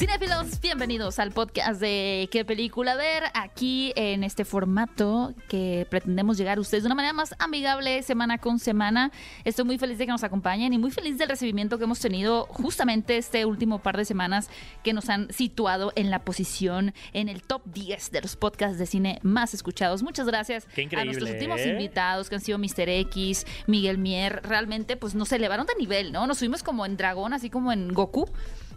Cinefilos, bienvenidos al podcast de ¿Qué película ver? Aquí en este formato que pretendemos llegar a ustedes de una manera más amigable semana con semana. Estoy muy feliz de que nos acompañen y muy feliz del recibimiento que hemos tenido justamente este último par de semanas que nos han situado en la posición en el top 10 de los podcasts de cine más escuchados. Muchas gracias Qué a nuestros últimos ¿eh? invitados que han sido Mr. X, Miguel Mier. Realmente pues nos elevaron de nivel, ¿no? Nos subimos como en dragón, así como en Goku.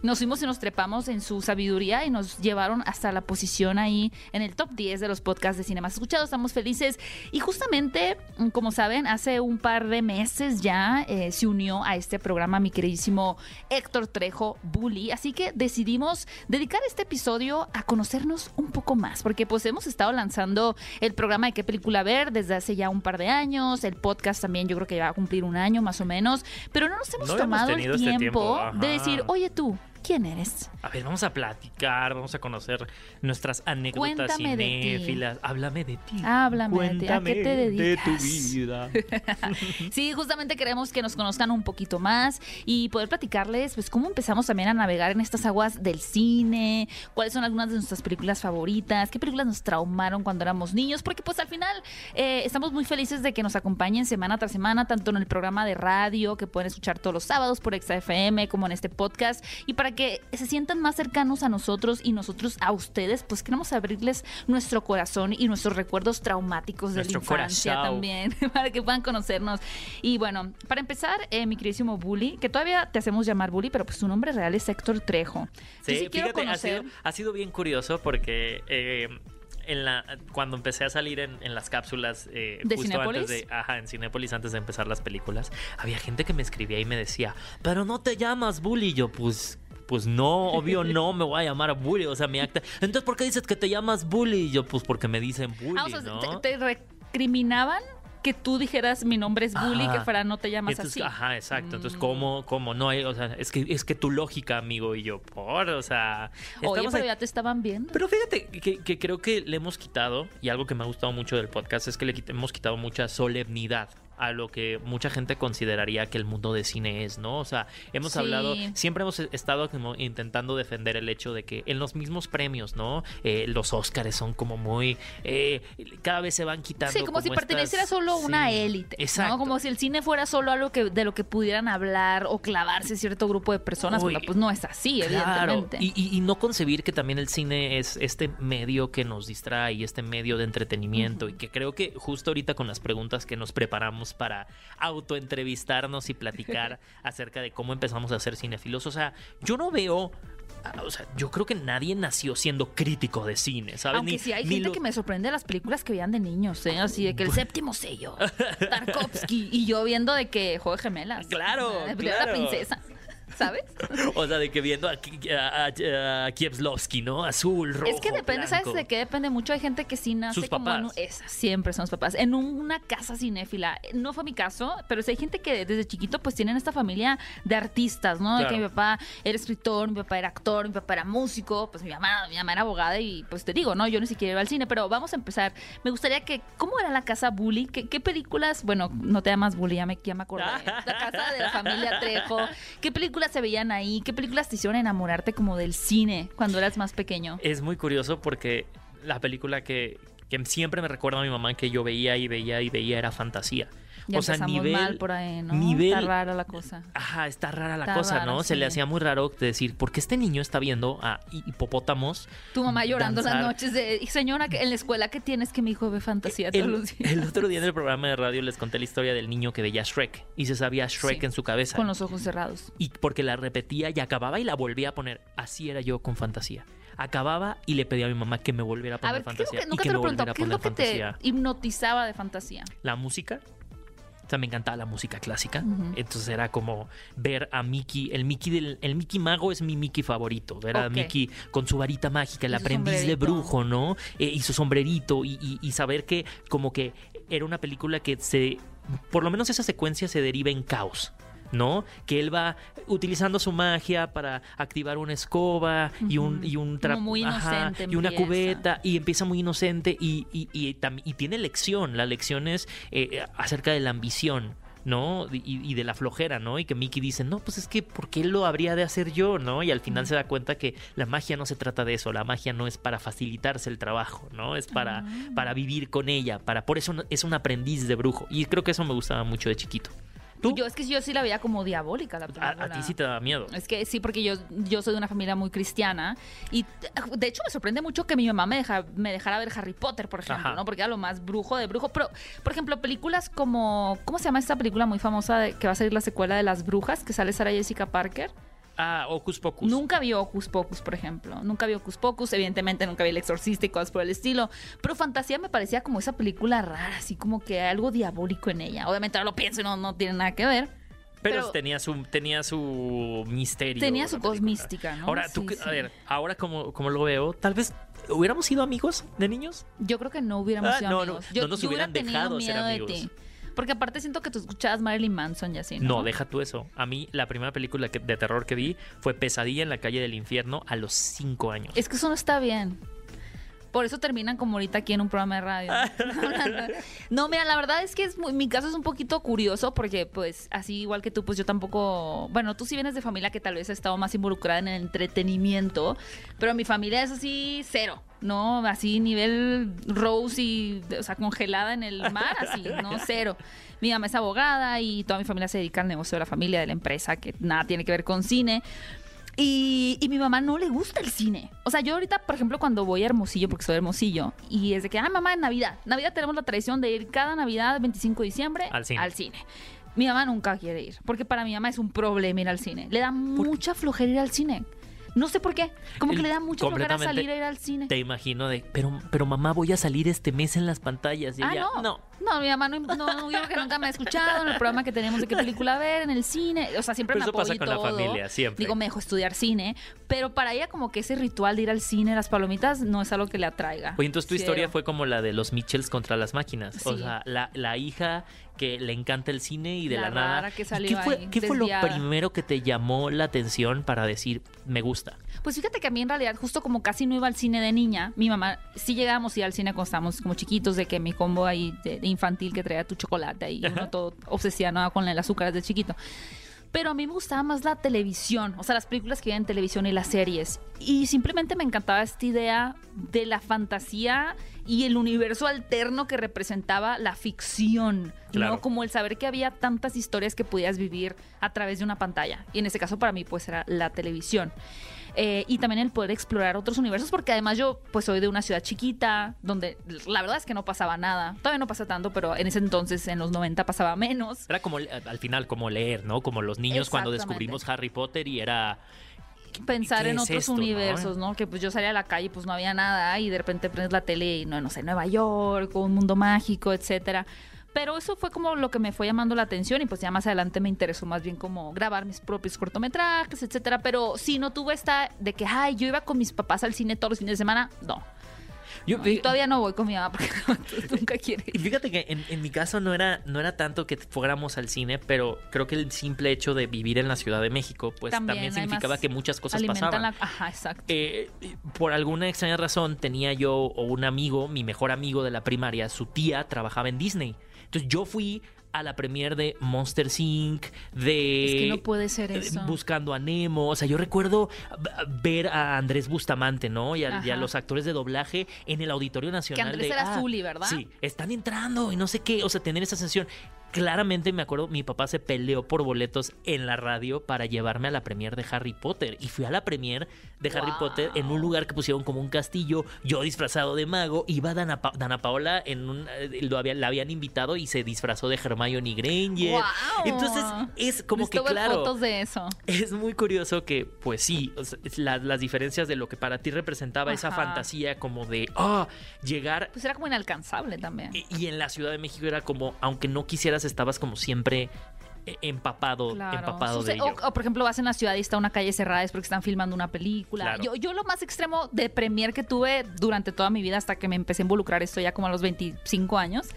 Nos fuimos y nos trepamos en su sabiduría y nos llevaron hasta la posición ahí en el top 10 de los podcasts de cine más escuchados. Estamos felices. Y justamente, mm, como saben, hace un par de meses ya eh, se unió a este programa mi queridísimo Héctor Trejo Bully. Así que decidimos dedicar este episodio a conocernos un poco más. Porque pues hemos estado lanzando el programa de qué película ver desde hace ya un par de años. El podcast también yo creo que va a cumplir un año más o menos. Pero no nos hemos No tomado el tiempo, este tiempo, de decir, oye tú, ¿quién eres? A ver, vamos a platicar, vamos a conocer nuestras anécdotas Cuéntame de ti. cinéfilas. Háblame de ti. Háblame de ti. ¿A qué te de dedicas? tu vida. Sí, justamente queremos que nos conozcan un poquito más y poder platicarles, pues, cómo empezamos también a navegar en estas aguas del cine, cuáles son algunas de nuestras películas favoritas, qué películas nos traumaron cuando éramos niños, porque pues al final eh, estamos muy felices de que nos acompañen semana tras semana, tanto en el programa de radio que pueden escuchar todos los sábados por XFM, como en este podcast, y para que se sientan más cercanos a nosotros y nosotros a ustedes, pues queremos abrirles nuestro corazón y nuestros recuerdos traumáticos de Nuestro la infancia corazón. también, para que puedan conocernos. Y bueno, para empezar, eh, mi queridísimo Bully, que todavía te hacemos llamar Bully, pero pues su nombre real es Héctor Trejo. Sí, sí fíjate, ha sido, ha sido bien curioso porque eh, en la, cuando empecé a salir en, en las cápsulas eh, ¿De justo Cinépolis? antes de, ajá, en Cinépolis antes de empezar las películas, había gente que me escribía y me decía, pero no te llamas Bully, Y yo pues... Pues no, obvio no me voy a llamar Bully, o sea, mi acta. Entonces, ¿por qué dices que te llamas Bully? Y yo, pues porque me dicen Bully, Ah, o sea, ¿no? te, te recriminaban que tú dijeras mi nombre es Bully, Ajá. que fuera no te llamas Entonces, así. Ajá, exacto. Entonces, Mm. ¿cómo, cómo? No hay, o sea, es que, es que tu lógica, amigo, y yo, por, o sea. Oye, pero ahí- ya te estaban viendo. Pero fíjate que, que creo que le hemos quitado, y algo que me ha gustado mucho del podcast es que le hemos quitado mucha solemnidad a lo que mucha gente consideraría que el mundo de cine es, ¿no? O sea, hemos Sí. hablado, siempre hemos estado como intentando defender el hecho de que en los mismos premios, ¿no? Eh, los Óscares son como muy, eh, cada vez se van quitando. Sí, como, si estas- perteneciera solo a una élite. Exacto. ¿no? Como si el cine fuera solo algo que, de lo que pudieran hablar o clavarse cierto grupo de personas. Uy, pues no es así, Claro, evidentemente. y, y- y no concebir que también el cine es este medio que nos distrae y este medio de entretenimiento y que creo que justo ahorita con las preguntas que nos preparamos para autoentrevistarnos y platicar acerca de cómo empezamos a ser cinéfilos, o sea, yo no veo... ah, O sea, yo creo que nadie nació siendo crítico de cine, ¿sabes? Aunque Ni- sí hay ni gente lo- que me sorprende de las películas que veían de niños, ¿eh? Así de que el séptimo sello, Tarkovsky, y yo viendo de que Juego de Gemelas. Claro, claro. la princesa, ¿sabes? O sea, de que viendo a, a, a- ¿no? Azul, rojo, es que depende, ¿sabes blanco. de qué depende mucho? Hay gente que sí nace Sus como en un- papás. esa, siempre son los papás. En un- una casa cinéfila. No fue mi caso, pero sí hay gente que desde chiquito pues tienen esta familia de artistas, ¿no? De que mi papá era escritor, mi papá era actor, mi papá era músico, pues mi mamá, mi mamá era abogada y pues te digo, ¿no? Yo ni siquiera iba al cine, pero vamos a empezar. Me gustaría que, ¿cómo era la casa Bully? ¿Qué, qué películas? Bueno, no te llamas Bully, ya me, ya me acordé. La casa de la familia Trejo. ¿Qué películas se veían ahí? ¿Qué películas te hicieron enamorarte como del cine cuando eras más pequeño? Es muy curioso porque la película que, que siempre me recuerda a mi mamá que yo veía y veía y veía era fantasía. Ya o sea, nivel, mal por ahí, ¿no? nivel- Está rara la cosa. Ajá, está rara la Está cosa, ¿no? Se le hacía muy raro decir, ¿por qué este niño está viendo a hipopótamos? Tu mamá llorando danzar? las noches de, "Y, señora, en la escuela que tienes que mi hijo ve fantasía todos El, los días. el otro día en el programa de radio les conté la historia del niño que veía Shrek y se sabía Shrek Sí, en su cabeza. Con los ojos cerrados. Y porque la repetía y acababa y la volvía a poner. Así era yo con fantasía. Acababa y le pedía a mi mamá que me volviera a A poner ver, creo fantasía. y nunca que te lo preguntó, a ¿qué es lo que fantasía. te hipnotizaba de fantasía? La música. Sea, me encantaba la música clásica. Entonces era como ver a Mickey. El Mickey del, el Mickey mago es mi Mickey favorito. Ver a Ok. Mickey con su varita mágica, el aprendiz de brujo, ¿no? Eh, y su sombrerito. Y, y- y saber que como que era una película que se. Por lo menos esa secuencia se deriva en caos. ¿No? Que él va utilizando su magia para activar una escoba y un, y un Como tra- muy ajá, inocente y una empieza. cubeta y empieza muy inocente y, y, y y tiene lección. La lección es eh, acerca de la ambición. ¿no? Y, y de la flojera, ¿no? Y que Mickey dice, no, pues es que, ¿por qué lo habría de hacer yo, ¿no? Y al final se da cuenta que la magia no se trata de eso, la magia no es para facilitarse el trabajo, ¿no? Es para, Ah. para vivir con ella, para, por eso es un aprendiz de brujo. Y creo que eso me gustaba mucho de chiquito. ¿Tú? Yo es que yo sí la veía como diabólica la película. a ti sí te daba miedo. Es que sí, porque yo, yo soy de una familia muy cristiana y de hecho me sorprende mucho que mi mamá me, deja, me dejara ver Harry Potter, por ejemplo, Ajá. ¿no? Porque era lo más brujo de brujo. Pero, por ejemplo, películas como, ¿cómo se llama esta película muy famosa de, que va a salir la secuela de Las Brujas, que sale Sara Jessica Parker? Ah, Ocus Pocus. Nunca vi Ocus Pocus, por ejemplo. Nunca vi Ocus Pocus. Evidentemente nunca vi El Exorcista y cosas por el estilo. Pero Fantasía me parecía como esa película rara, así como que algo diabólico en ella. Obviamente ahora lo pienso y no, no tiene nada que ver. Pero, Pero- tenía su tenía su misterio. Tenía su película. mística, ¿no? Ahora, tú, Sí, sí. a ver, ahora como, como lo veo, tal vez hubiéramos sido amigos de niños. Yo creo que no hubiéramos Ah, sido no, amigos. no, yo, no nos yo hubieran dejado ser de amigos. ti. Porque aparte siento que tú escuchabas Marilyn Manson y así, ¿no? No, deja tú eso. A mí la primera película que- de terror que vi fue Pesadilla en la calle del infierno a los cinco años. Es que eso no está bien. Por eso terminan como ahorita aquí en un programa de radio. no, mira, la verdad es que es muy- mi caso es un poquito curioso porque pues así igual que tú, pues yo tampoco, bueno, tú sí vienes de familia que tal vez ha estado más involucrada en el entretenimiento, pero mi familia es así cero, ¿no? Así nivel Rose y, o sea, congelada en el mar, así, ¿no? Cero. Mi mamá es abogada y toda mi familia se dedica al negocio de la familia, de la empresa, que nada tiene que ver con cine. Y, y mi mamá no le gusta el cine. O sea, yo ahorita, por ejemplo, cuando voy a Hermosillo, porque soy de Hermosillo, y es de que, ah, mamá, en Navidad. Navidad tenemos la tradición de ir cada Navidad, 25 de diciembre, Al cine. Mi mamá nunca quiere ir, porque para mi mamá es un problema ir al cine. Le da mucha flojera ir al cine. No sé por qué. Como que le da mucha flojera completamente salir a ir al cine. Te imagino de, pero, pero mamá, voy a salir este mes en las pantallas. Y Ah, ella, no. no. No, mi mamá no, no, yo creo que nunca me ha escuchado en el programa que tenemos de qué película ver, en el cine. O sea, siempre Pero me eso pasa con la familia, siempre. Digo, me dejó estudiar cine, pero para ella como que ese ritual de ir al cine, las palomitas, no es algo que le atraiga. Oye, entonces tu Cero. historia fue como la de los Mitchells contra las máquinas. O sea, la, la hija que le encanta el cine y de la, La nada. que ¿Y salió ¿Qué fue, ahí, qué fue lo primero que te llamó la atención para decir, me gusta? Pues fíjate que a mí en realidad, justo como casi no iba al cine de niña, mi mamá sí llegábamos ir al cine cuando estábamos como chiquitos, de que mi combo ahí de, de infantil que traía tu chocolate ahí, uno todo obsesionado con el azúcar desde chiquito. Pero a mí me gustaba más la televisión, o sea, las películas que veía en televisión y las series. Y simplemente me encantaba esta idea de la fantasía y el universo alterno que representaba la ficción, Claro. ¿no? Como el saber que había tantas historias que podías vivir a través de una pantalla. Y en este caso para mí pues era la televisión. Eh, y también el poder explorar otros universos, porque además yo pues soy de una ciudad chiquita, donde la verdad es que no pasaba nada. Todavía no pasa tanto, pero en ese entonces, en los 90, pasaba menos. Era como, al final, como leer, ¿no? Como los niños cuando descubrimos Harry Potter y era... Pensar ¿Qué en otros esto, no? universos, ¿no? Que pues yo salía a la calle y pues no había nada y de repente prendes la tele y no, no sé, Nueva York o un mundo mágico, etcétera. Pero eso fue como lo que me fue llamando la atención y pues ya más adelante me interesó más bien como grabar mis propios cortometrajes, etcétera. Pero sí, no tuve esta de que, ay, yo iba con mis papás al cine todos los fines de semana. No. Yo, No, y todavía no voy con mi mamá porque nunca quiere. Y fíjate que en, en mi caso no era, no era tanto que fuéramos al cine, pero creo que el simple hecho de vivir en la Ciudad de México, pues también, También, significaba que muchas cosas pasaban. la- Ajá, exacto. Eh, por alguna extraña razón tenía yo o un amigo, mi mejor amigo de la primaria, su tía trabajaba en Disney. Entonces yo fui a la premier de Monster Inc., de... Es que no puede ser eso. Buscando a Nemo. O sea, yo recuerdo ver a Andrés Bustamante, ¿no? Y a, y a Ajá. los actores de doblaje en el Auditorio Nacional. Andrés de, era ah, Zully, ¿verdad? Sí, están entrando y no sé qué. O sea, tener esa sensación. Claramente me acuerdo, mi papá se peleó por boletos en la radio para llevarme a la premier de Harry Potter. Y fui a la premier de Harry Wow. Potter en un lugar que pusieron como un castillo, yo disfrazado de mago. Iba Dana, Pa- Dana Paola, en un, eh, lo había- la habían invitado y se disfrazó de Hermione Granger. ¡Guau! Entonces es como que claro. fotos de eso. Es muy curioso que, pues sí, o sea, es la- las diferencias de lo que para ti representaba esa fantasía como de, ah, llegar Pues era como inalcanzable también. y, y en la Ciudad de México era como, aunque no quisieras, estabas como siempre eh, empapado, Claro. empapado de ello. o, o, por ejemplo, vas en la ciudad y está una calle cerrada es porque están filmando una película. Claro. Yo, yo lo más extremo de premier que tuve durante toda mi vida hasta que me empecé a involucrar esto ya como a los 25 años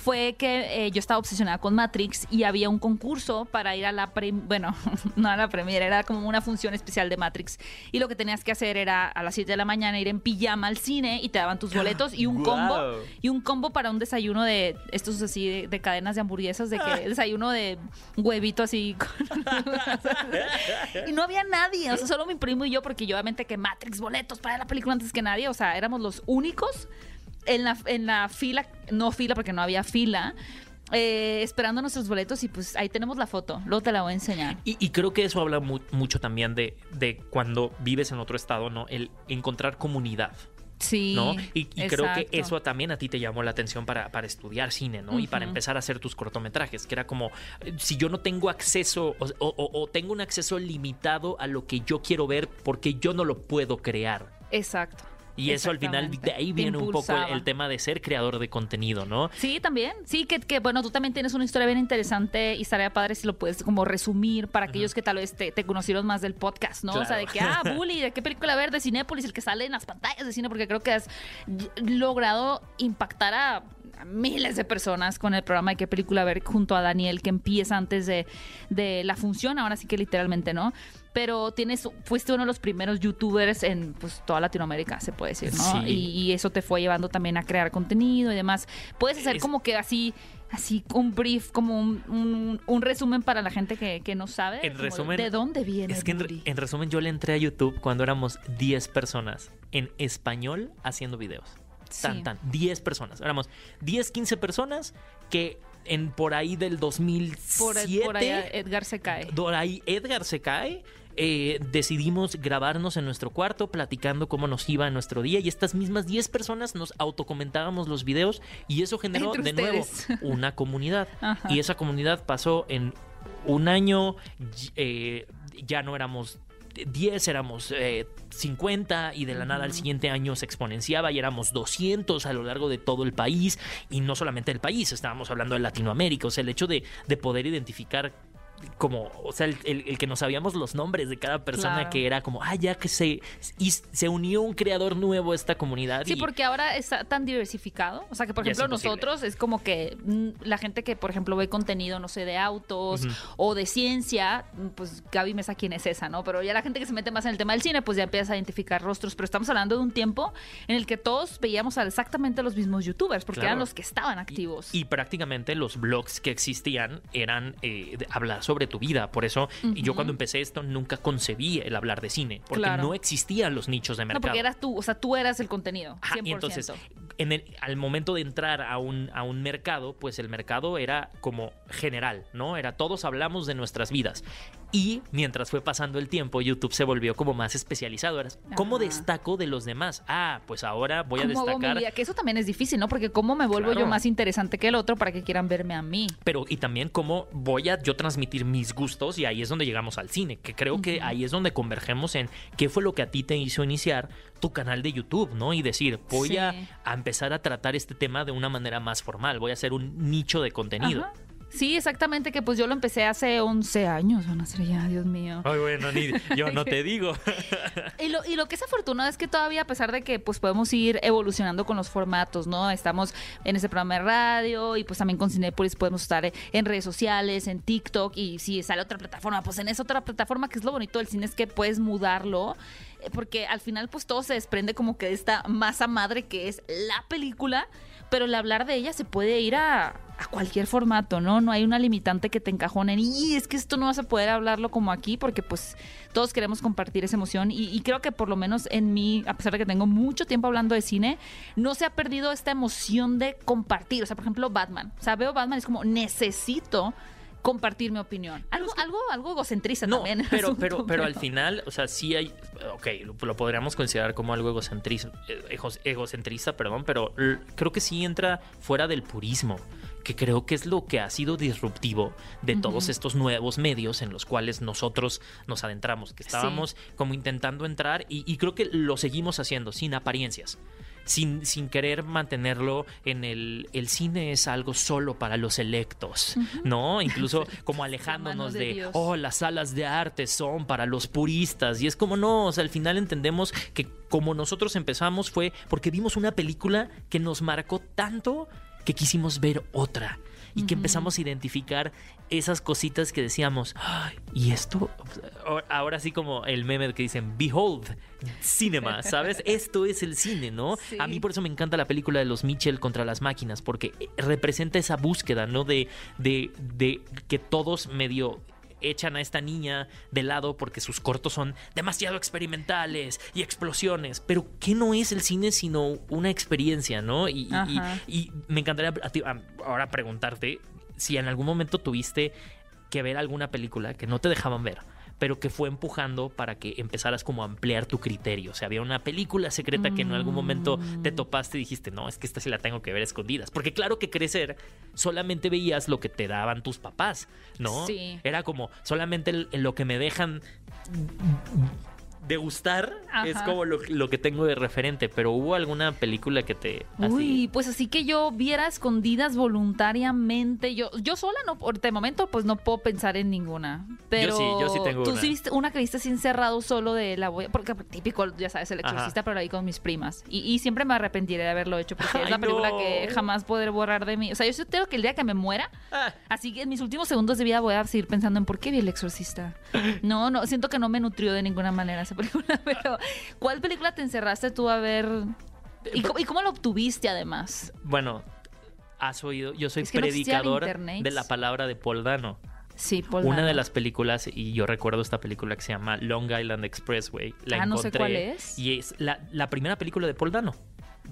fue que eh, yo estaba obsesionada con Matrix y había un concurso para ir a la, bueno, no a la premiere, era como una función especial de Matrix. Y lo que tenías que hacer era a las 7 de la mañana ir en pijama al cine y te daban tus boletos y un combo y un combo para un desayuno de estos así de, de cadenas de hamburguesas, de que desayuno de huevito así. con- y no había nadie, o sea, solo mi primo y yo, porque yo obviamente que Matrix boletos para la película antes que nadie, o sea, éramos los únicos en la, en la fila, no fila porque no había fila. eh, esperando nuestros boletos y pues ahí tenemos la foto, luego te la voy a enseñar. Y, y creo que eso habla mu- mucho también de, de cuando vives en otro estado, ¿no? El encontrar comunidad. Sí. ¿no? Y, y creo que eso también a ti te llamó la atención para, para estudiar cine, ¿no? Y para empezar a hacer tus cortometrajes, que era como, eh, si yo no tengo acceso o, o- o- o tengo un acceso limitado a lo que yo quiero ver, porque yo no lo puedo crear. Exacto. Y eso al final, de ahí viene un poco el, tema de ser creador de contenido, ¿no? Sí, también. Sí, que, que, bueno, tú también tienes una historia bien interesante y estaría padre si lo puedes como resumir para aquellos que tal vez te, te conocieron más del podcast, ¿no? O sea, de que, ah, Bully, ¿de qué película ver de Cinépolis? El que sale en las pantallas de cine, porque creo que has logrado impactar a a miles de personas con el programa de qué película ver junto a Daniel que empieza antes de, de la función, ahora sí que literalmente, ¿no? Pero tienes, fuiste uno de los primeros youtubers en pues toda Latinoamérica, se puede decir, ¿no? Sí. Y, y eso te fue llevando también a crear contenido y demás. Puedes hacer Es- como que así, así un brief, como un, un- un resumen para la gente que, que no sabe. En resumen, ¿De dónde viene? Es que en, re- Bully? en resumen yo le entré a YouTube cuando éramos 10 personas en español haciendo videos. Tan, Sí. tan, 10 personas. Éramos 10, 15 personas que en por ahí del por, 2007, por allá Edgar se cae. por ahí Edgar se cae. Eh, decidimos grabarnos en nuestro cuarto platicando cómo nos iba en nuestro día y estas mismas 10 personas nos autocomentábamos los videos y eso generó de nuevo una comunidad. Ajá. y esa comunidad pasó en un año eh, ya no éramos 10, éramos eh, 50 y de la nada al siguiente año se exponenciaba y éramos 200 a lo largo de todo el país y no solamente del país, estábamos hablando de Latinoamérica, o sea, el hecho de, de poder identificar como, o sea, el, el- el que nos sabíamos los nombres de cada persona Claro. que era como, ah, ya que se, y se unió un creador nuevo a esta comunidad. Sí, y- porque ahora está tan diversificado. O sea, que por Ya ejemplo nosotros es como que mm, la gente que, por ejemplo, ve contenido, no sé, de autos o de ciencia, mm, pues Gaby Mesa, ¿quién es esa, no? Pero ya la gente que se mete más en el tema del cine, pues ya empieza a identificar rostros. Pero estamos hablando de un tiempo en el que todos veíamos a exactamente los mismos youtubers, porque Claro. eran los que estaban activos. Y, y prácticamente los blogs que existían eran eh, de hablar sobre tu vida. Por eso y yo cuando empecé esto nunca concebí el hablar de cine, porque Claro. no existían los nichos de no, mercado. porque eras tú, o sea, tú eras el contenido. 100%. Ajá, y entonces, en el- al momento de entrar a un, a un mercado, pues el mercado era como general, ¿no? Era todos hablamos de nuestras vidas. Y mientras fue pasando el tiempo, YouTube se volvió como más especializado. ¿Cómo Ajá. destaco de los demás? Ah, pues ahora voy a ¿Cómo hago mi destacar vida? Que eso también es difícil, ¿no? Porque cómo me vuelvo Claro. yo más interesante que el otro para que quieran verme a mí. pero y también cómo voy a yo transmitir mis gustos y ahí es donde llegamos al cine, que creo que ahí es donde convergemos en qué fue lo que a ti te hizo iniciar tu canal de YouTube, ¿no? Y decir, voy Sí. a, a empezar a tratar este tema de una manera más formal, voy a hacer un nicho de contenido. Ajá. Sí, exactamente, que pues yo lo empecé hace 11 años, van a ser ya, Dios mío. Ay, bueno, ni, yo no te digo. Y lo, y lo que es afortunado es que todavía, a pesar de que pues podemos ir evolucionando con los formatos, ¿no? Estamos en ese programa de radio y pues también con Cinepolis podemos estar en redes sociales, en TikTok y si sale otra plataforma, pues en esa otra plataforma que es lo bonito del cine es que puedes mudarlo eh, porque al final pues todo se desprende como que de esta masa madre que es la película, pero el hablar de ella se puede ir a, cualquier formato, ¿no? No hay una limitante que te encajonen y es que esto no vas a poder hablarlo como aquí porque pues todos queremos compartir esa emoción y, y creo que por lo menos en mí, a pesar de que tengo mucho tiempo hablando de cine, no se ha perdido esta emoción de compartir. O sea, por ejemplo, Batman. O sea, veo Batman y es como necesito compartir mi opinión. Algo, algo, algo egocentrista No, también. pero, asunto, pero, pero al final, o sea, sí hay, ok, lo, lo podríamos considerar como algo egocentrista, egocentrista, perdón, pero creo que sí entra fuera del purismo, que creo que es lo que ha sido disruptivo de todos estos nuevos medios en los cuales nosotros nos adentramos, que estábamos como intentando entrar y, y creo que lo seguimos haciendo sin apariencias. Sin, sin querer mantenerlo en el, el cine es algo solo para los electos, ¿no? Incluso como alejándonos de de, oh, las salas de arte son para los puristas. Y es como no, o sea, al final entendemos que como nosotros empezamos fue porque vimos una película que nos marcó tanto que quisimos ver otra y que empezamos a identificar esas cositas que decíamos, "Ay, y esto, ahora sí como el meme que dicen, behold, cinema, ¿sabes? Esto es el cine, ¿no? Sí. A mí por eso me encanta la película de los Mitchell contra las máquinas, porque representa esa búsqueda, ¿no? De, de, de que todos medio echan a esta niña de lado porque sus cortos son demasiado experimentales y explosiones. Pero ¿qué no es el cine sino una experiencia, no? Y, me encantaría a ti- a- ahora preguntarte si en algún momento tuviste que ver alguna película que no te dejaban ver pero que fue empujando para que empezaras como a ampliar tu criterio. O sea, había una película secreta que en algún momento Mm. te topaste y dijiste, no, es que esta sí la tengo que ver a escondidas. Porque claro que crecer solamente veías lo que te daban tus papás, ¿no? Sí. Era como solamente lo que me dejan degustar es Ajá. como lo, lo que tengo de referente. Pero hubo alguna película que te... así- Uy, pues así que yo viera escondidas voluntariamente. Yo, yo sola no, por de momento, pues no puedo pensar en ninguna. Pero sí, yo sí tengo tú una. sí viste una que viste así encerrado solo de la voy, porque típico, ya sabes, el Ajá. exorcista, pero ahí con mis primas. Y, y siempre me arrepentiré de haberlo hecho porque es la película no. que jamás podré borrar de mí. O sea, yo tengo que el día que me muera, Ah. así que en mis últimos segundos de vida voy a seguir pensando en por qué vi el exorcista. No, no, siento que no me nutrió de ninguna manera esa película, pero ¿cuál película te encerraste tú a ver? ¿Y cómo, y cómo lo obtuviste además? Bueno, has oído, yo soy Es que predicador de la palabra de Paul Dano. Sí, Paul Una Dano. de las películas, y yo recuerdo esta película que se llama Long Island Expressway. La Ah, no sé encontré, cuál es. Y es la, la primera película de Paul Dano.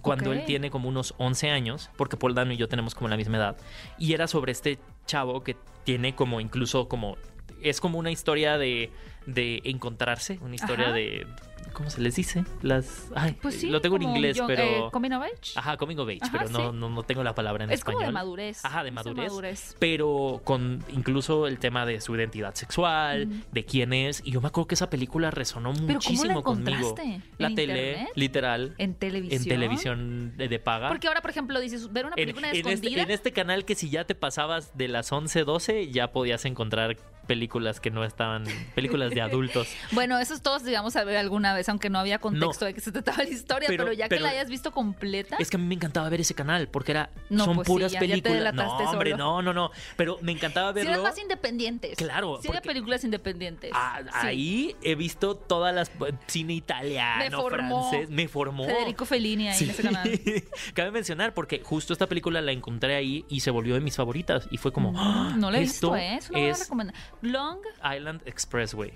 Cuando él tiene como unos 11 años, porque Paul Dano y yo tenemos como la misma edad. Y era sobre este chavo que tiene como incluso como... Es como una historia de, de encontrarse, una historia Ajá. de... ¿Cómo se les dice? Las... Ay, Pues sí, lo tengo en inglés, pero... eh, coming of age. Ajá, coming of age, Ajá, pero no, sí. no, no tengo la palabra en es español. como de madurez. Ajá, de Es madurez. Pero con incluso el tema de su identidad sexual, de quién es. Y yo me acuerdo que esa película resonó ¿cómo la muchísimo conmigo. encontraste? La ¿En tele, internet? literal, En televisión. en televisión de, de paga. Porque ahora, por ejemplo, dices, ver una en, película en este, escondida. en este canal que si ya te pasabas de las 11, 12, ya podías encontrar películas que no estaban, películas de adultos. Bueno, esos todos digamos a ver alguna vez, aunque no había contexto de que se trataba la historia, pero, Pero- ya que pero- la hayas visto completa. Es que a mí me encantaba ver ese canal porque era No, son pues sí, puras ya- ya te películas. no, hombre, solo. no, no, no. Pero me encantaba Sí, verlo. eran más independientes. Claro, Sí, eran porque- películas independientes. Ah, Sí. Ahí he visto todas las cine italiano, Me formó. francés, me formó. Federico Fellini ahí en ese canal. Cabe mencionar porque justo esta película la encontré ahí y se volvió de mis favoritas y fue como ¡ah! No la he visto, ¿eh? Es una buena es recomendación. Long, Island Expressway.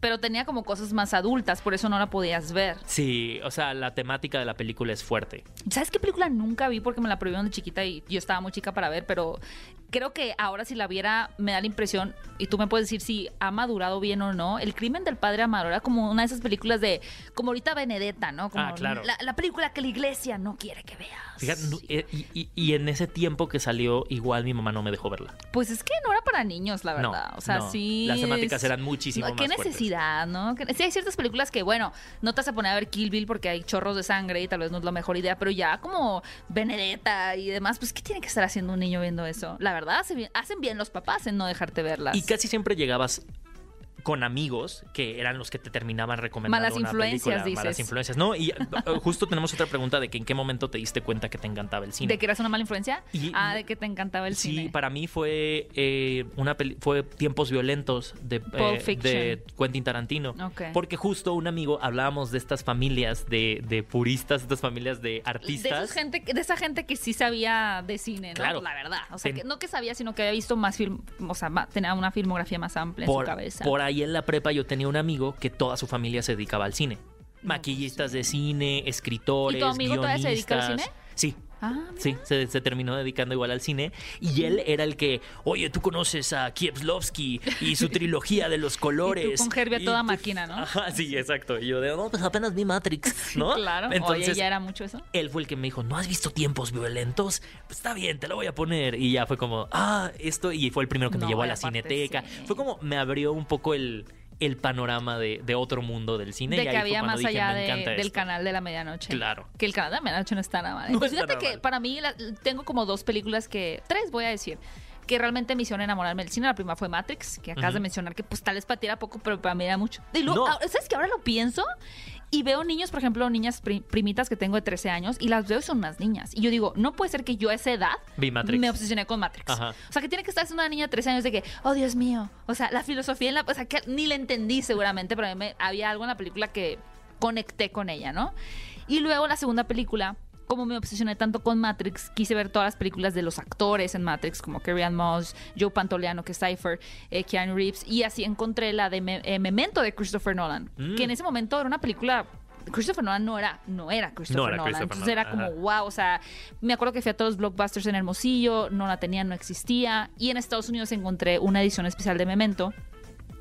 Pero tenía como cosas más adultas, por eso no la podías ver. Sí, o sea, la temática de la película es fuerte. ¿Sabes qué película nunca vi porque me la prohibieron de chiquita y yo estaba muy chica para ver? Pero creo que ahora si la viera me da la impresión, y tú me puedes decir si ha madurado bien o no, El crimen del padre Amaro era como una de esas películas de, como ahorita Benedetta, ¿no? Como Ah, claro. La, la película que la iglesia no quiere que veas. Fíjate, eh, y, y- y en ese tiempo que salió, igual mi mamá no me dejó verla. Pues es que no era para niños, la No, verdad. o sea, no. sí. Las temáticas eran muchísimo no, Qué más fuertes. Necesidad, ¿no? Sí, hay ciertas películas que, bueno, no te vas a poner a ver Kill Bill porque hay chorros de sangre y tal vez no es la mejor idea, pero ya como Benedetta y demás, pues, ¿qué tiene que estar haciendo un niño viendo eso? La verdad, hacen bien los papás en no dejarte verlas. Y casi siempre llegabas con amigos que eran los que te terminaban recomendando Malas una influencias, película. dices. Malas influencias. No, y uh, justo tenemos otra pregunta de que en qué momento te diste cuenta que te encantaba el cine. ¿De que eras una mala influencia? Y- ah, de que te encantaba el sí, cine. para mí fue eh, una peli- fue Tiempos Violentos de, eh, de Quentin Tarantino. Ok. Porque justo un amigo hablábamos de estas familias de, de puristas, estas familias de de, artistas. esos gente, de esa gente que sí sabía de cine, ¿no? Claro. La verdad. O sea, Ten- que no que sabía, sino que había visto más film, o sea, tenía una filmografía más amplia en su cabeza. por ahí en la prepa yo tenía un amigo que toda su familia se dedicaba al cine. Maquillistas de cine, escritores, ¿Y tu amigo todavía se dedica al guionistas. Sí, Ah. Sí, se, se terminó dedicando igual al cine. Y él era el que, oye, tú conoces a Kieslowski y su trilogía de los colores. con Herbie a toda tú- máquina, ¿no? Ajá, sí, exacto. Y yo de, no, pues apenas vi Matrix, ¿no? Claro. Entonces, Oye, ya era mucho eso. él fue el que me dijo, ¿no has visto tiempos violentos? Pues está bien, te lo voy a poner. Y ya fue como, ah, esto. Y fue el primero que me llevó a y la cineteca. sí. Fue como, me abrió un poco el, el panorama de, de otro mundo del cine. De y que ahí había más dije, allá "Me de- encanta del esto". canal de la medianoche. Claro. Que el canal de la medianoche no está nada mal. No Pues fíjate nada que mal. para mí la- tengo como dos películas que. Tres voy a decir. que realmente me hicieron enamorarme del cine. La primera fue Matrix, que acabas de mencionar que pues tal vez para ti era poco, pero para mí era mucho. Y luego, No. ah, ¿sabes que Ahora lo pienso y veo niños, por ejemplo, niñas pri- primitas que tengo de 13 años y las veo y son unas niñas. Y yo digo, no puede ser que yo a esa edad Vi Matrix. me obsesioné con Matrix. Ajá. O sea, que tiene que estar siendo una niña de 13 años de que, oh Dios mío. O sea, la filosofía en la. O sea, que ni la entendí seguramente, pero a mí me- había algo en la película que conecté con ella, ¿no? Y luego la segunda película. Como me obsesioné tanto con Matrix, quise ver todas las películas de los actores en Matrix, como Carrie Ann Moss, Joe Pantoliano, que es Cypher, eh, Keanu Reeves, y así encontré la de Me- eh, Memento de Christopher Nolan, Mm. que en ese momento era una película Christopher Nolan no era, no era Christopher No era Nolan. Christopher Entonces era como, wow, o sea, me acuerdo que fui a todos los blockbusters en Hermosillo, no la tenían, no existía. Y en Estados Unidos encontré una edición especial de Memento.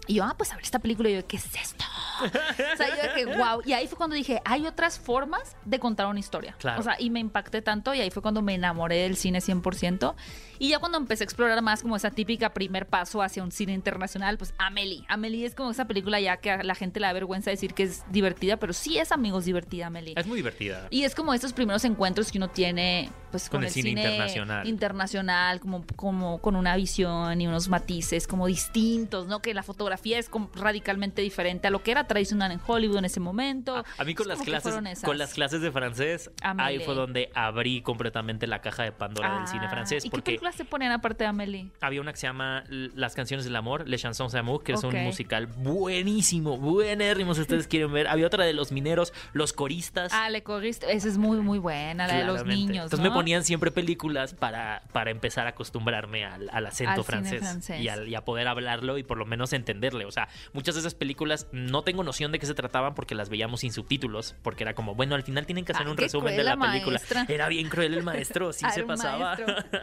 Y yo, ah, pues a ver esta película. Y yo, ¿qué es esto? o sea, yo dije, wow. Y ahí fue cuando dije, hay otras formas de contar una historia. Claro. O sea, y me impacté tanto. Y ahí fue cuando me enamoré del cine 100%. Y ya cuando empecé a explorar más como esa típica primer paso hacia un cine internacional, pues Amelie. Amelie es como esa película ya que a la gente le da vergüenza decir que es divertida, pero sí es, amigos, divertida, Amelie. Es muy divertida. Y es como estos primeros encuentros que uno tiene pues con, Con el cine internacional. internacional, como, como con una visión y unos matices como distintos, ¿no? Que la fotografía es como radicalmente diferente a lo que era tradicional en Hollywood en ese momento. A, a mí con Es las clases, con las clases de francés, Amélie. ahí fue donde abrí completamente la caja de Pandora del cine Ah, francés, ¿Y qué películas se ponían aparte de Amelie? había una que se llama Las canciones del amor, Les chansons d'amour, que es un musical buenísimo, buenérrimo si ustedes quieren ver. Había otra de los mineros, los coristas. Ah, Le Choriste, esa es muy, muy buena, la de los niños, Entonces ¿no? me ponían siempre películas para, para empezar a acostumbrarme al, al acento Al francés, francés. Y, al- y a poder hablarlo y por lo menos entenderle. O sea, muchas de esas películas no tengo noción de qué se trataban porque las veíamos sin subtítulos, porque era como, bueno, al final tienen que hacer Ay, un resumen de la la película. maestra. Era bien cruel el maestro, sí Ah, se pasaba.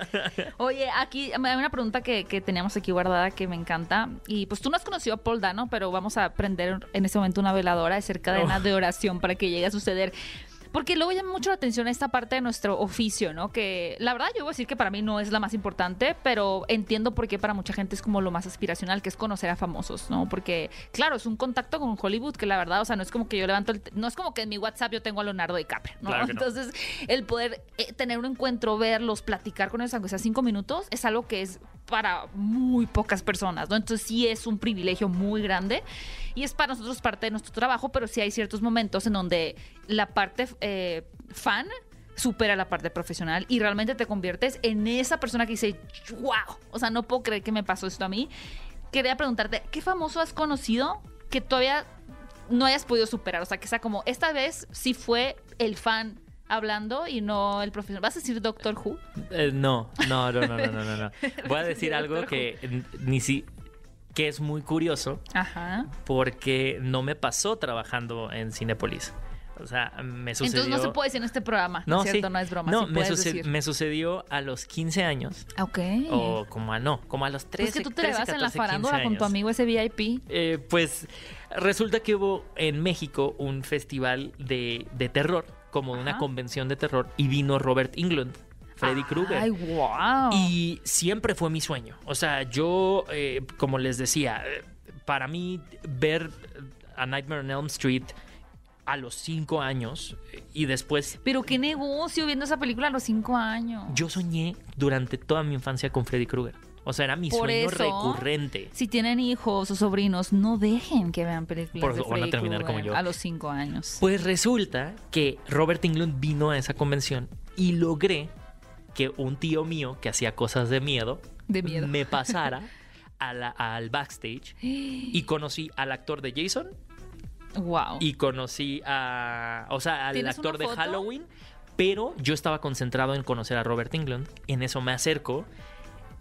Oye, aquí hay una pregunta que, que teníamos aquí guardada que me encanta. Y pues tú no has conocido a Paul Dano, pero vamos a prender en este momento una veladora de ser cadena Oh. de oración para que llegue a suceder. Porque luego llama mucho la atención esta parte de nuestro oficio, ¿no? Que la verdad yo voy a decir que para mí no es la más importante, pero entiendo por qué para mucha gente es como lo más aspiracional, que es conocer a famosos, ¿no? Porque, claro, es un contacto con Hollywood que la verdad, o sea, no es como que yo levanto el... No es como que en mi WhatsApp yo tengo a Leonardo DiCaprio, ¿no? Claro no. Entonces, el poder eh, tener un encuentro, verlos, platicar con ellos, aunque sea cinco minutos, es algo que es para muy pocas personas, ¿no? Entonces sí es un privilegio muy grande y es para nosotros parte de nuestro trabajo, pero sí hay ciertos momentos en donde la parte eh, fan supera la parte profesional y realmente te conviertes en esa persona que dice, wow, o sea, no puedo creer que me pasó esto a mí. Quería preguntarte, ¿qué famoso has conocido que todavía no hayas podido superar? O sea, que sea como, esta vez sí fue el fan hablando y no el profesor. ¿Vas a decir Doctor Who? Eh, no, no, no, no, no, no, no. Voy a decir algo que ni si que es muy curioso, Ajá. porque no me pasó trabajando en Cinepolis. O sea, me sucedió. Entonces no se puede decir en este programa, ¿no? ¿cierto? No es broma. No, me, sucedió a los 15 años. Ok. O como a no, como a los 13. Es pues que tú te 13, en la farándula con tu amigo ese VIP. Eh, pues resulta que hubo en México un festival de, de terror como una convención de terror, y vino Robert Englund, Freddy Krueger. Ay, wow. Y siempre fue mi sueño. O sea, yo, eh, como les decía, eh, para mí ver A Nightmare on Elm Street a los cinco años eh, y después Pero qué negocio viendo esa película a los cinco años. yo soñé durante toda mi infancia con Freddy Krueger. O sea, era mi Por sueño eso, recurrente. Si tienen hijos o sobrinos, no dejen que vean películas Por de van a terminar como yo. a los cinco años. Pues resulta que Robert Englund vino a esa convención y logré que un tío mío que hacía cosas de miedo, De miedo. me pasara a la- al backstage y conocí al actor de Jason Wow. y conocí a, o sea, al ¿Tienes actor de? Halloween, pero yo estaba concentrado en conocer a Robert Englund. En eso me acerco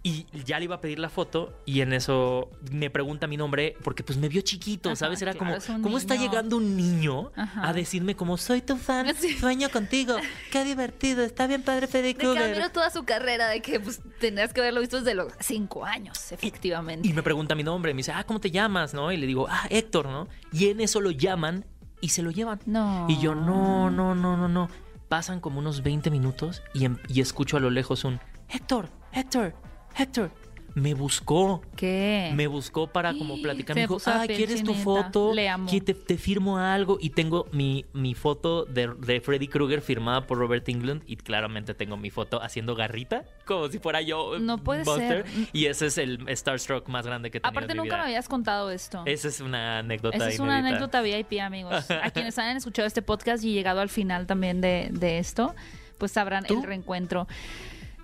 y ya le iba a pedir la foto y en eso me pregunta mi nombre porque pues me vio chiquito, Ajá, ¿sabes? Era claro, como, ¿cómo está llegando un niño Ajá. a decirme como soy tu fan, Sí. sueño contigo, qué divertido, está bien padre Freddy De que Krueger? toda su carrera, de que pues tendrías que haberlo visto desde los cinco años, efectivamente. Y me pregunta mi nombre, me dice, ah, ¿cómo te llamas? ¿no? Y le digo, ah, Héctor, ¿no? Y en eso lo llaman y se lo llevan. No. Y yo, no, no, no, no, no. Pasan como unos 20 minutos y, em- y escucho a lo lejos un Héctor, Héctor, Héctor. me buscó. ¿Qué? Me buscó para como platicar. Me dijo, ah, ¿quieres tu chinita". foto? Le amo. Te, te firmo algo. Y tengo mi, mi foto de, de Freddy Krueger firmada por Robert England. Y claramente tengo mi foto haciendo garrita, como si fuera yo. No puede Buster. ser. Y ese es el Starstruck más grande que he tenido Aparte en mi nunca me vida. habías contado esto. Esa es una anécdota Esa es una inédita. anécdota VIP, amigos. A quienes hayan escuchado este podcast y llegado al final también de, de esto, pues sabrán ¿Tú? el reencuentro.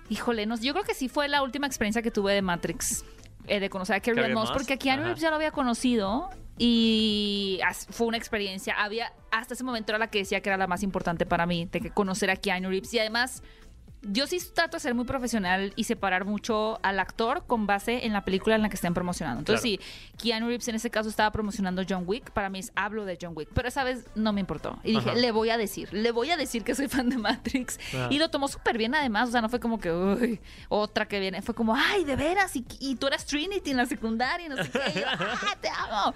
Híjole, no, yo creo que sí fue la última experiencia que tuve de Matrix, eh, de conocer a Carrie ¿Carrie Ann Moss, porque a Keanu Ajá. Reeves ya lo había conocido y fue una experiencia. Había, hasta ese momento era la que decía que era la más importante para mí, de que conocer a Keanu Reeves. Y además, yo sí trato de ser muy profesional y separar mucho al actor con base en la película en la que estén promocionando. Entonces, Claro. si Keanu Reeves en ese caso estaba promocionando John Wick, para mí es hablo de John Wick. Pero esa vez no me importó. Y dije, Ajá. le voy a decir, le voy a decir que soy fan de Matrix. Y lo tomó súper bien además. O sea, no fue como que, uy, otra que viene. Fue como, ay, de veras. Y, y tú eras Trinity en la secundaria, y no sé qué. Y yo, ah, te amo.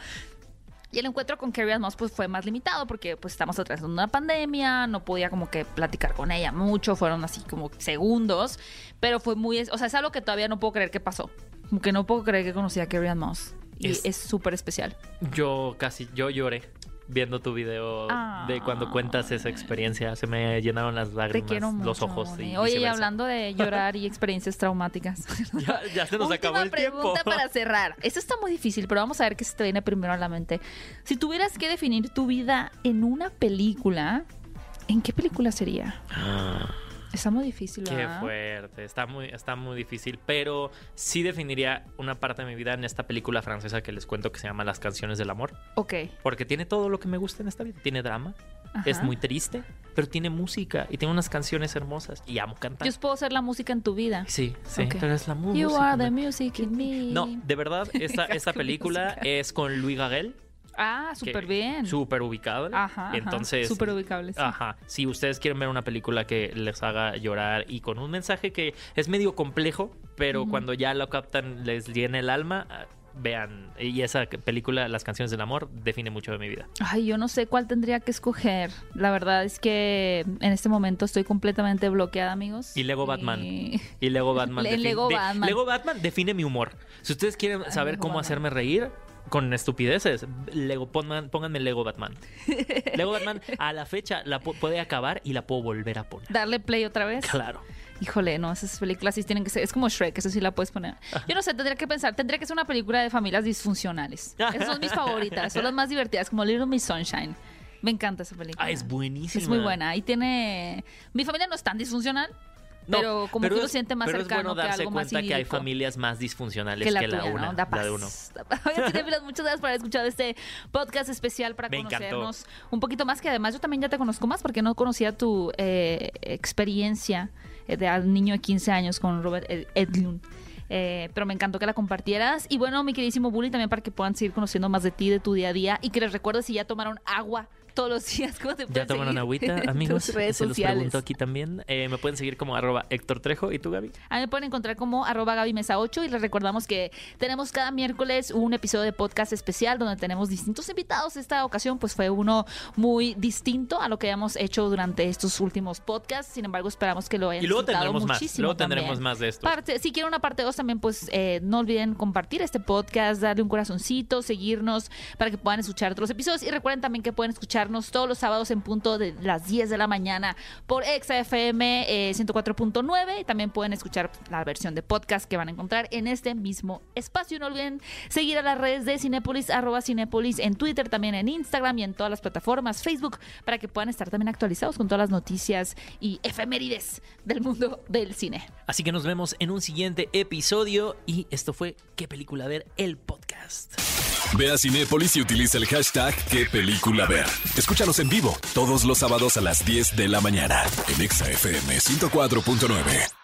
Y el encuentro con Carrie Ann Moss pues fue más limitado porque pues estamos atravesando una pandemia, no podía como que platicar con ella mucho, fueron así como segundos, pero fue muy, o sea, es algo que todavía no puedo creer que pasó, como que no puedo creer que conocí a Carrie Ann Moss y Es- es súper especial. Yo casi, yo lloré viendo tu video Ah. de cuando cuentas esa experiencia. Se me llenaron las Te lágrimas, quiero mucho. los ojos. Y Oye, y hablando de llorar y experiencias traumáticas. Ya, ya se nos Última acabó el pregunta tiempo. para cerrar. Esto está muy difícil, pero vamos a ver qué se te viene primero a la mente. Si tuvieras que definir tu vida en una película, ¿en qué película sería? Está muy difícil, Qué ¿verdad? fuerte, está muy, está muy difícil, pero sí definiría una parte de mi vida en esta película francesa que les cuento que se llama Las canciones del amor, Ok. porque tiene todo lo que me gusta en esta vida, tiene drama, es Ajá. muy triste, pero tiene música y tiene unas canciones hermosas y amo cantar. Yo puedo ser la música en tu vida. Sí, sí, Ok. pero es la música. You are the music in me. No, de verdad, esta, esta película es con Louis Garrel. Ah, súper bien. Súper ubicado. Ajá. Entonces. Súper ubicable, sí. Ajá. Si ustedes quieren ver una película que les haga llorar y con un mensaje que es medio complejo, pero cuando ya lo captan les llena el alma, ah, vean. Y esa película, Las canciones del amor, define mucho de mi vida. Ay, yo no sé cuál tendría que escoger. La verdad es que en este momento estoy completamente bloqueada, amigos. Y Lego Batman. Y- Y Lego Batman. Le- Lego Batman. Lego Batman define mi humor. Si ustedes quieren saber Lego cómo Batman. hacerme reír con estupideces, Lego, pongan- pónganme Lego Batman. Lego Batman a la fecha la pu- puede acabar y la puedo volver a poner. Darle play otra vez. Claro. Híjole, no, esas películas sí tienen que ser. Es como Shrek, eso sí la puedes poner. Yo no sé, tendría que pensar. Tendría que ser una película de familias disfuncionales. Esas son mis favoritas, son las más divertidas, como Little Miss Sunshine. Me encanta esa película. Ah, es buenísima. Es muy buena. Y tiene. Mi familia no es tan disfuncional, No, pero como que uno es- siente más pero cercano es bueno que darse algo más cuenta que hay familias más disfuncionales que la, que la, tuya, una, ¿no? Da la de paz. uno. Muchas gracias por haber escuchado este podcast especial para Me encantó. conocernos un poquito más, que además yo también ya te conozco más porque no conocía tu eh, experiencia eh, de niño de 15 años con Robert Ed- Edlund. Eh, pero me encantó que la compartieras. Y bueno, mi queridísimo Bully, también para que puedan seguir conociendo más de ti, de tu día a día y que les recuerdes si ya tomaron agua todos los días. ¿Cómo te ¿Ya tomaron seguir agüita, amigos? tus redes Se los sociales? pregunto aquí también. Eh, me pueden seguir como arroba Héctor Trejo. ¿Y tú, Gaby? A mí me pueden encontrar como arroba Gaby Mesa 8 y les recordamos que tenemos cada miércoles un episodio de podcast especial donde tenemos distintos invitados. Esta ocasión pues fue uno muy distinto a lo que hemos hecho durante estos últimos podcasts. Sin embargo, esperamos que lo hayan Y luego disfrutado tendremos más. muchísimo Luego también. tendremos más de esto. Parte, si quieren una parte 2 también, pues eh, no olviden compartir este podcast, darle un corazoncito, seguirnos para que puedan escuchar otros episodios. Y recuerden también que pueden escucharnos todos los sábados en punto de las 10 de la mañana por ExaFM eh, 104.9. Y también pueden escuchar la versión de podcast que van a encontrar en este mismo espacio. No olviden seguir a las redes de Cinépolis, arroba Cinépolis en Twitter, también en Instagram y en todas las plataformas, Facebook, para que puedan estar también actualizados con todas las noticias y efemérides del mundo del cine. Así que nos vemos en un siguiente episodio. Y esto fue ¿Qué película ver? El podcast. Ve a Cinépolis y utiliza el hashtag qué película ver. Escúchanos en vivo todos los sábados a las 10 de la mañana en Exa FM 104.9.